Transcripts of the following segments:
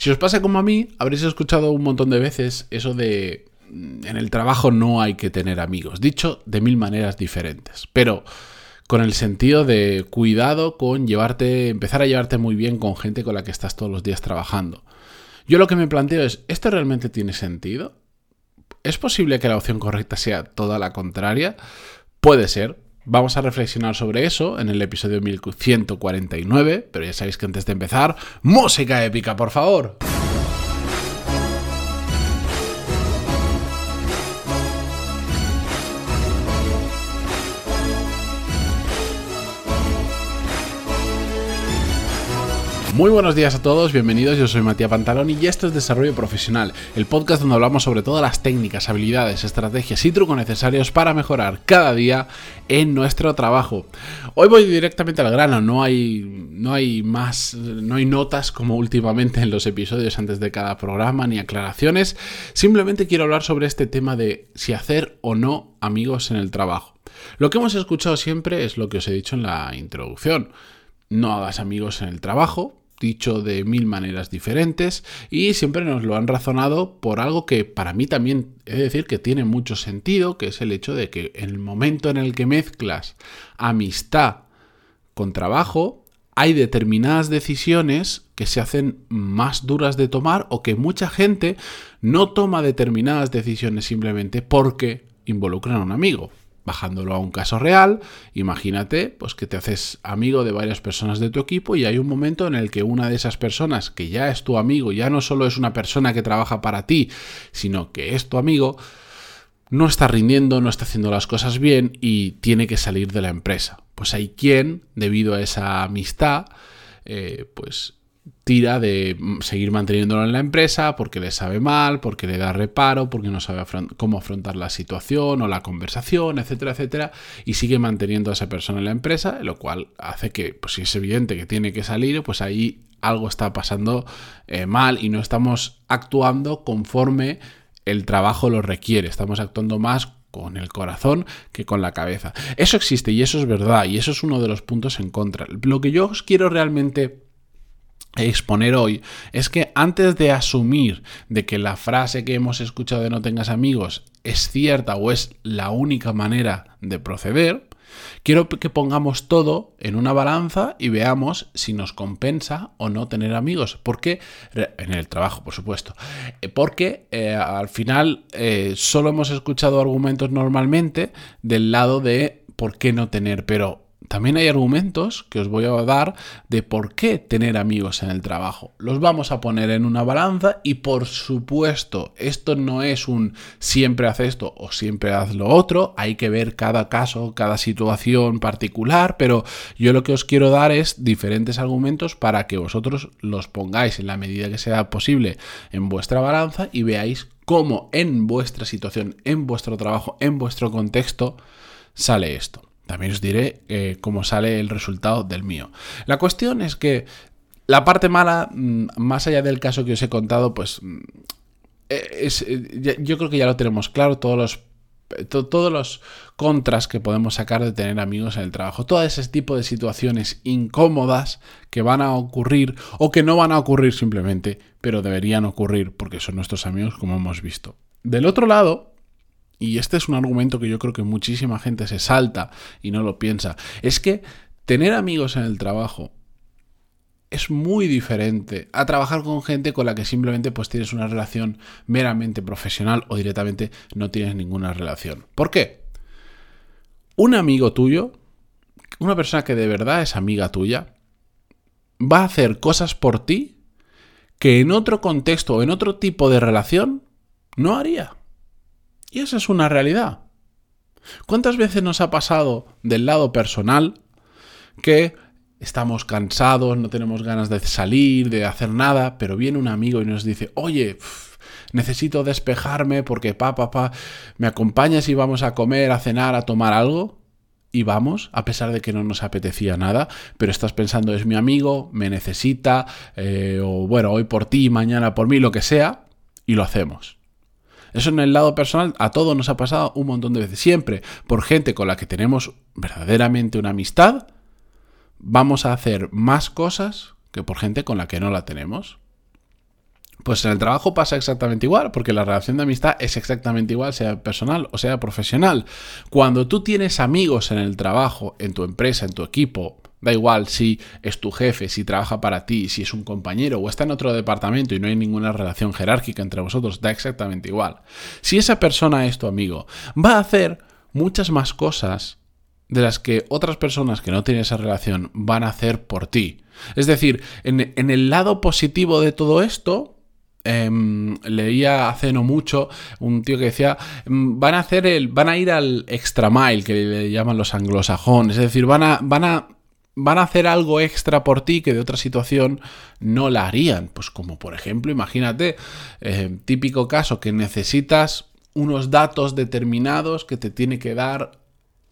Si os pasa como a mí, habréis escuchado un montón de veces eso de mm, en el trabajo no hay que tener amigos, dicho de mil maneras diferentes, pero con el sentido de cuidado con llevarte, empezar a llevarte muy bien con gente con la que estás todos los días trabajando. Yo lo que me planteo es, ¿esto realmente tiene sentido? ¿Es posible que la opción correcta sea toda la contraria? Puede ser, Vamos a reflexionar sobre eso en el episodio 1149, pero ya sabéis que antes de empezar, música épica, por favor. Muy buenos días a todos, bienvenidos, yo soy Matías Pantaloni y esto es Desarrollo Profesional, el podcast donde hablamos sobre todas las técnicas, habilidades, estrategias y trucos necesarios para mejorar cada día en nuestro trabajo. Hoy voy directamente al grano, no hay, no hay más, no hay notas como últimamente en los episodios antes de cada programa ni aclaraciones, simplemente quiero hablar sobre este tema de si hacer o no amigos en el trabajo. Lo que hemos escuchado siempre es lo que os he dicho en la introducción. No hagas amigos en el trabajo, dicho de mil maneras diferentes y siempre nos lo han razonado por algo que para mí también he de decir que tiene mucho sentido, que es el hecho de que en el momento en el que mezclas amistad con trabajo, hay determinadas decisiones que se hacen más duras de tomar o que mucha gente no toma determinadas decisiones simplemente porque involucran a un amigo. Bajándolo a un caso real, imagínate pues que te haces amigo de varias personas de tu equipo y hay un momento en el que una de esas personas que ya es tu amigo, ya no solo es una persona que trabaja para ti, sino que es tu amigo, no está rindiendo, no está haciendo las cosas bien y tiene que salir de la empresa. Pues hay quien, debido a esa amistad, eh, pues tira de seguir manteniéndolo en la empresa porque le sabe mal, porque le da reparo, porque no sabe cómo afrontar la situación o la conversación, etcétera, etcétera, y sigue manteniendo a esa persona en la empresa, lo cual hace que, pues si es evidente que tiene que salir, pues ahí algo está pasando eh, mal y no estamos actuando conforme el trabajo lo requiere, estamos actuando más con el corazón que con la cabeza. Eso existe y eso es verdad y eso es uno de los puntos en contra. Lo que yo os quiero realmente exponer hoy es que antes de asumir de que la frase que hemos escuchado de no tengas amigos es cierta o es la única manera de proceder, quiero que pongamos todo en una balanza y veamos si nos compensa o no tener amigos. Porque, en el trabajo, por supuesto, eh, porque eh, al final eh, solo hemos escuchado argumentos normalmente del lado de por qué no tener, pero también hay argumentos que os voy a dar de por qué tener amigos en el trabajo. Los vamos a poner en una balanza y por supuesto, esto no es un siempre haz esto o siempre haz lo otro, hay que ver cada caso, cada situación particular, pero yo lo que os quiero dar es diferentes argumentos para que vosotros los pongáis en la medida que sea posible en vuestra balanza y veáis cómo en vuestra situación, en vuestro trabajo, en vuestro contexto sale esto. También os diré eh, cómo sale el resultado del mío. La cuestión es que la parte mala, mm, más allá del caso que os he contado, pues mm, eh, eh, yo creo que ya lo tenemos claro, todos los todos los contras que podemos sacar de tener amigos en el trabajo, todo ese tipo de situaciones incómodas que van a ocurrir o que no van a ocurrir simplemente, pero deberían ocurrir porque son nuestros amigos como hemos visto. Del otro lado, y este es un argumento que yo creo que muchísima gente se salta y no lo piensa, es que tener amigos en el trabajo es muy diferente a trabajar con gente con la que simplemente pues tienes una relación meramente profesional o directamente no tienes ninguna relación. ¿Por qué? Un amigo tuyo, una persona que de verdad es amiga tuya, va a hacer cosas por ti que en otro contexto o en otro tipo de relación no haría. Y esa es una realidad. ¿Cuántas veces nos ha pasado del lado personal que estamos cansados, no tenemos ganas de salir, de hacer nada, pero viene un amigo y nos dice, oye, necesito despejarme porque pa, pa, ¿me acompañas y vamos a comer, a cenar, a tomar algo? Y vamos, a pesar de que no nos apetecía nada, pero estás pensando, es mi amigo, me necesita, eh, o bueno, hoy por ti, mañana por mí, lo que sea, y lo hacemos. Eso en el lado personal a todos nos ha pasado un montón de veces. Siempre por gente con la que tenemos verdaderamente una amistad, vamos a hacer más cosas que por gente con la que no la tenemos. Pues en el trabajo pasa exactamente igual, porque la relación de amistad es exactamente igual, sea personal o sea profesional. Cuando tú tienes amigos en el trabajo, en tu empresa, en tu equipo, Da igual si es tu jefe, si trabaja para ti, si es un compañero o está en otro departamento y no hay ninguna relación jerárquica entre vosotros, da exactamente igual. Si esa persona es tu amigo, va a hacer muchas más cosas de las que otras personas que no tienen esa relación van a hacer por ti. Es decir, en, el lado positivo de todo esto, em, leía hace no mucho un tío que decía em, van a hacer el van a ir al extra mile que le llaman los anglosajones es decir van a van a van a hacer algo extra por ti que de otra situación no la harían. Pues como por ejemplo, imagínate, eh, típico caso que necesitas unos datos determinados que te tiene que dar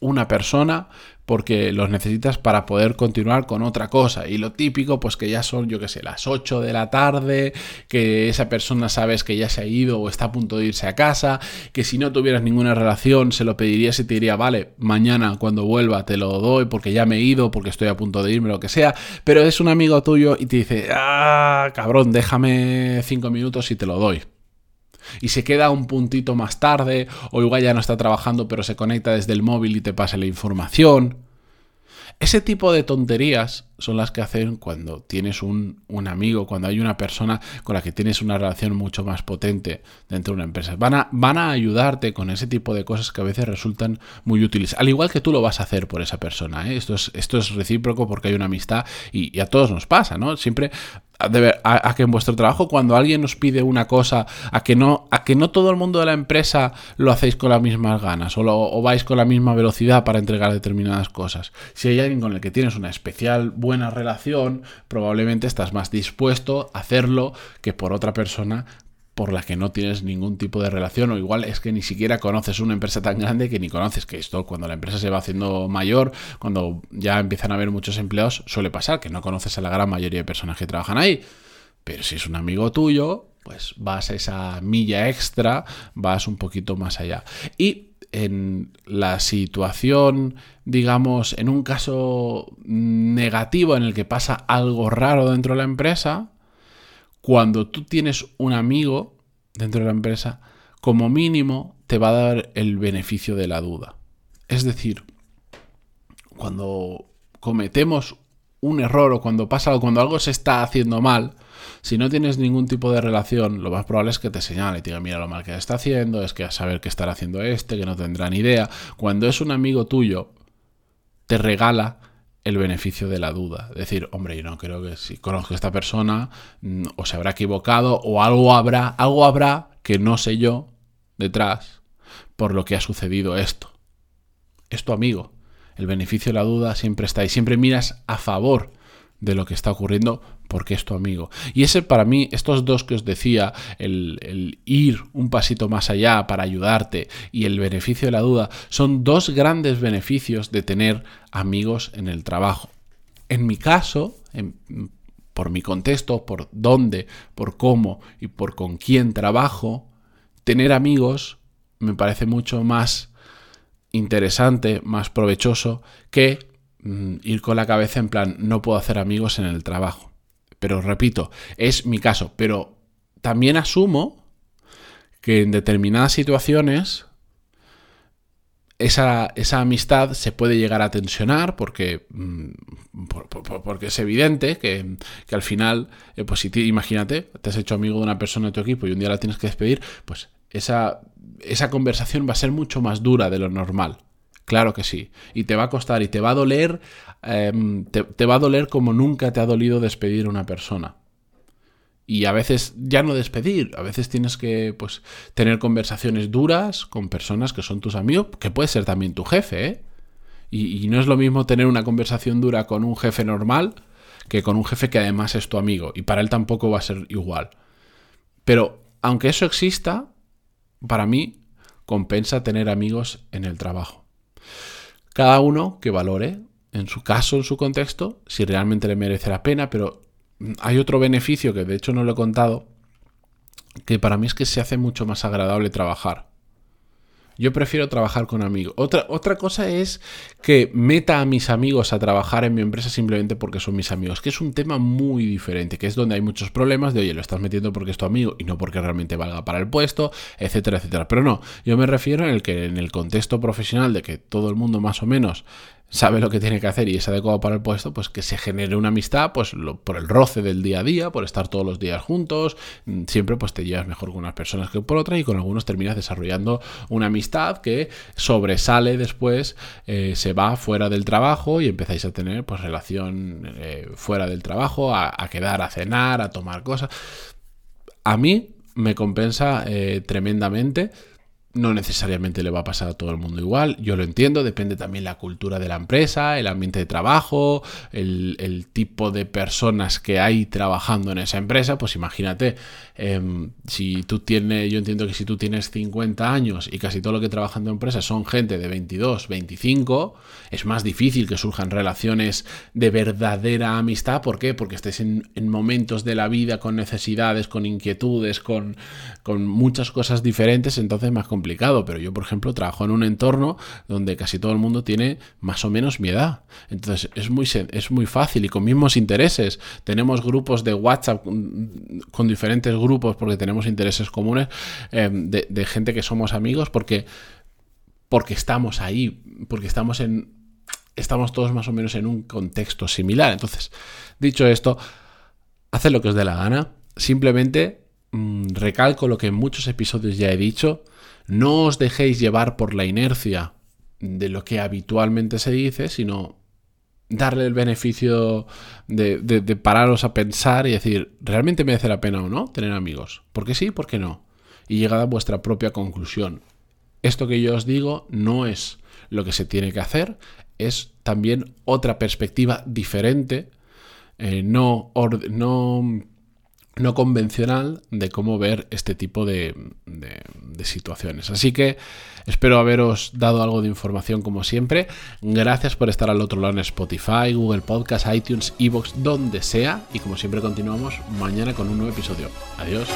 una persona porque los necesitas para poder continuar con otra cosa. Y lo típico, pues que ya son, yo qué sé, las 8 de la tarde, que esa persona sabes que ya se ha ido o está a punto de irse a casa, que si no tuvieras ninguna relación se lo pedirías y te diría, vale, mañana cuando vuelva te lo doy porque ya me he ido, porque estoy a punto de irme, lo que sea, pero es un amigo tuyo y te dice, ah, cabrón, déjame 5 minutos y te lo doy y se queda un puntito más tarde, o igual ya no está trabajando pero se conecta desde el móvil y te pasa la información. Ese tipo de tonterías son las que hacen cuando tienes un, amigo, cuando hay una persona con la que tienes una relación mucho más potente dentro de una empresa. Van a, van a ayudarte con ese tipo de cosas que a veces resultan muy útiles. Al igual que tú lo vas a hacer por esa persona. ¿eh? Esto, es, esto es recíproco porque hay una amistad y, a todos nos pasa, ¿no? Siempre a, que en vuestro trabajo cuando alguien os pide una cosa, a que no, a que no todo el mundo de la empresa lo hacéis con las mismas ganas o, o vais con la misma velocidad para entregar determinadas cosas. Si hay alguien con el que tienes una especial buena relación, probablemente estás más dispuesto a hacerlo que por otra persona por la que no tienes ningún tipo de relación o igual es que ni siquiera conoces una empresa tan grande que ni conoces que esto cuando la empresa se va haciendo mayor, cuando ya empiezan a haber muchos empleados, suele pasar que no conoces a la gran mayoría de personas que trabajan ahí. Pero si es un amigo tuyo, pues vas a esa milla extra, vas un poquito más allá. Y en la situación, digamos, en un caso negativo en el que pasa algo raro dentro de la empresa, cuando tú tienes un amigo dentro de la empresa, como mínimo te va a dar el beneficio de la duda. Es decir, cuando cometemos un error o cuando pasa algo, cuando algo se está haciendo mal, si no tienes ningún tipo de relación, lo más probable es que te señale y te diga, mira lo mal que está haciendo, es que a saber qué estará haciendo este, que no tendrá ni idea. Cuando es un amigo tuyo, te regala el beneficio de la duda. Decir, hombre, yo no creo que si conozco a esta persona mm, o se habrá equivocado o algo habrá, algo habrá que no sé yo detrás por lo que ha sucedido esto. Es tu amigo. El beneficio de la duda siempre está ahí. Siempre miras a favor de lo que está ocurriendo porque es tu amigo. Y ese para mí, estos dos que os decía, el, ir un pasito más allá para ayudarte y el beneficio de la duda, son dos grandes beneficios de tener amigos en el trabajo. En mi caso, por mi contexto, por dónde, por cómo y por con quién trabajo, tener amigos me parece mucho más interesante, más provechoso que mm, ir con la cabeza en plan, no puedo hacer amigos en el trabajo. Pero repito, es mi caso. Pero también asumo que en determinadas situaciones esa, amistad se puede llegar a tensionar porque, mm, porque es evidente que, al final, eh, pues si imagínate, te has hecho amigo de una persona de tu equipo y un día la tienes que despedir, pues esa, esa conversación va a ser mucho más dura de lo normal. Claro que sí. Y te va a costar y te va a doler, em, te, va a doler como nunca te ha dolido despedir a una persona. Y a veces ya no despedir, a veces tienes que pues, tener conversaciones duras con personas que son tus amigos, que puede ser también tu jefe, ¿eh? Y, y no es lo mismo tener una conversación dura con un jefe normal que con un jefe que además es tu amigo. Y para él tampoco va a ser igual. Pero aunque eso exista, para mí compensa tener amigos en el trabajo. Cada uno que valore, en su caso, en su contexto, si realmente le merece la pena, pero hay otro beneficio que de hecho no lo he contado, que para mí es que se hace mucho más agradable trabajar. Yo prefiero trabajar con amigos. Otra, otra cosa es que meta a mis amigos a trabajar en mi empresa simplemente porque son mis amigos, que es un tema muy diferente, que es donde hay muchos problemas de, oye, lo estás metiendo porque es tu amigo y no porque realmente valga para el puesto, etcétera, etcétera. Pero no, yo me refiero en el que en el contexto profesional de que todo el mundo más o menos sabe lo que tiene que hacer y es adecuado para el puesto, pues que se genere una amistad, pues por el roce del día a día, por estar todos los días juntos, mm, siempre pues te llevas mejor con unas personas que por otras y con algunos terminas desarrollando una amistad que sobresale después, eh, se va fuera del trabajo y empezáis a tener pues relación eh, fuera del trabajo, a, quedar a cenar, a tomar cosas. A mí me compensa eh, tremendamente no necesariamente le va a pasar a todo el mundo igual, yo lo entiendo, depende también la cultura de la empresa, el ambiente de trabajo, el, tipo de personas que hay trabajando en esa empresa, pues imagínate, em, si tú tienes, yo entiendo que si tú tienes 50 años y casi todo lo que trabaja en tu empresa son gente de 22, 25, es más difícil que surjan relaciones de verdadera amistad, ¿por qué? Porque estés en, momentos de la vida con necesidades, con inquietudes, con, con muchas cosas diferentes, entonces más complicado pero yo, por ejemplo, trabajo en un entorno donde casi todo el mundo tiene más o menos mi edad. Entonces es muy, es muy fácil y con mismos intereses. Tenemos grupos de WhatsApp con diferentes grupos porque tenemos intereses comunes em, de, gente que somos amigos porque, porque estamos ahí, porque estamos en... Estamos todos más o menos en un contexto similar. Entonces, dicho esto, haced lo que os dé la gana. Simplemente mm, recalco lo que en muchos episodios ya he dicho no os dejéis llevar por la inercia de lo que habitualmente se dice, sino darle el beneficio de, pararos a pensar y decir, ¿realmente merece la pena o no tener amigos? ¿Por qué sí? ¿Por qué no? Y llegad a vuestra propia conclusión. Esto que yo os digo no es lo que se tiene que hacer, es también otra perspectiva diferente, eh, no, no no convencional de cómo ver este tipo de, situaciones. Así que espero haberos dado algo de información como siempre. Gracias por estar al otro lado en Spotify, Google Podcast, iTunes, Evox, donde sea. Y como siempre continuamos mañana con un nuevo episodio. Adiós.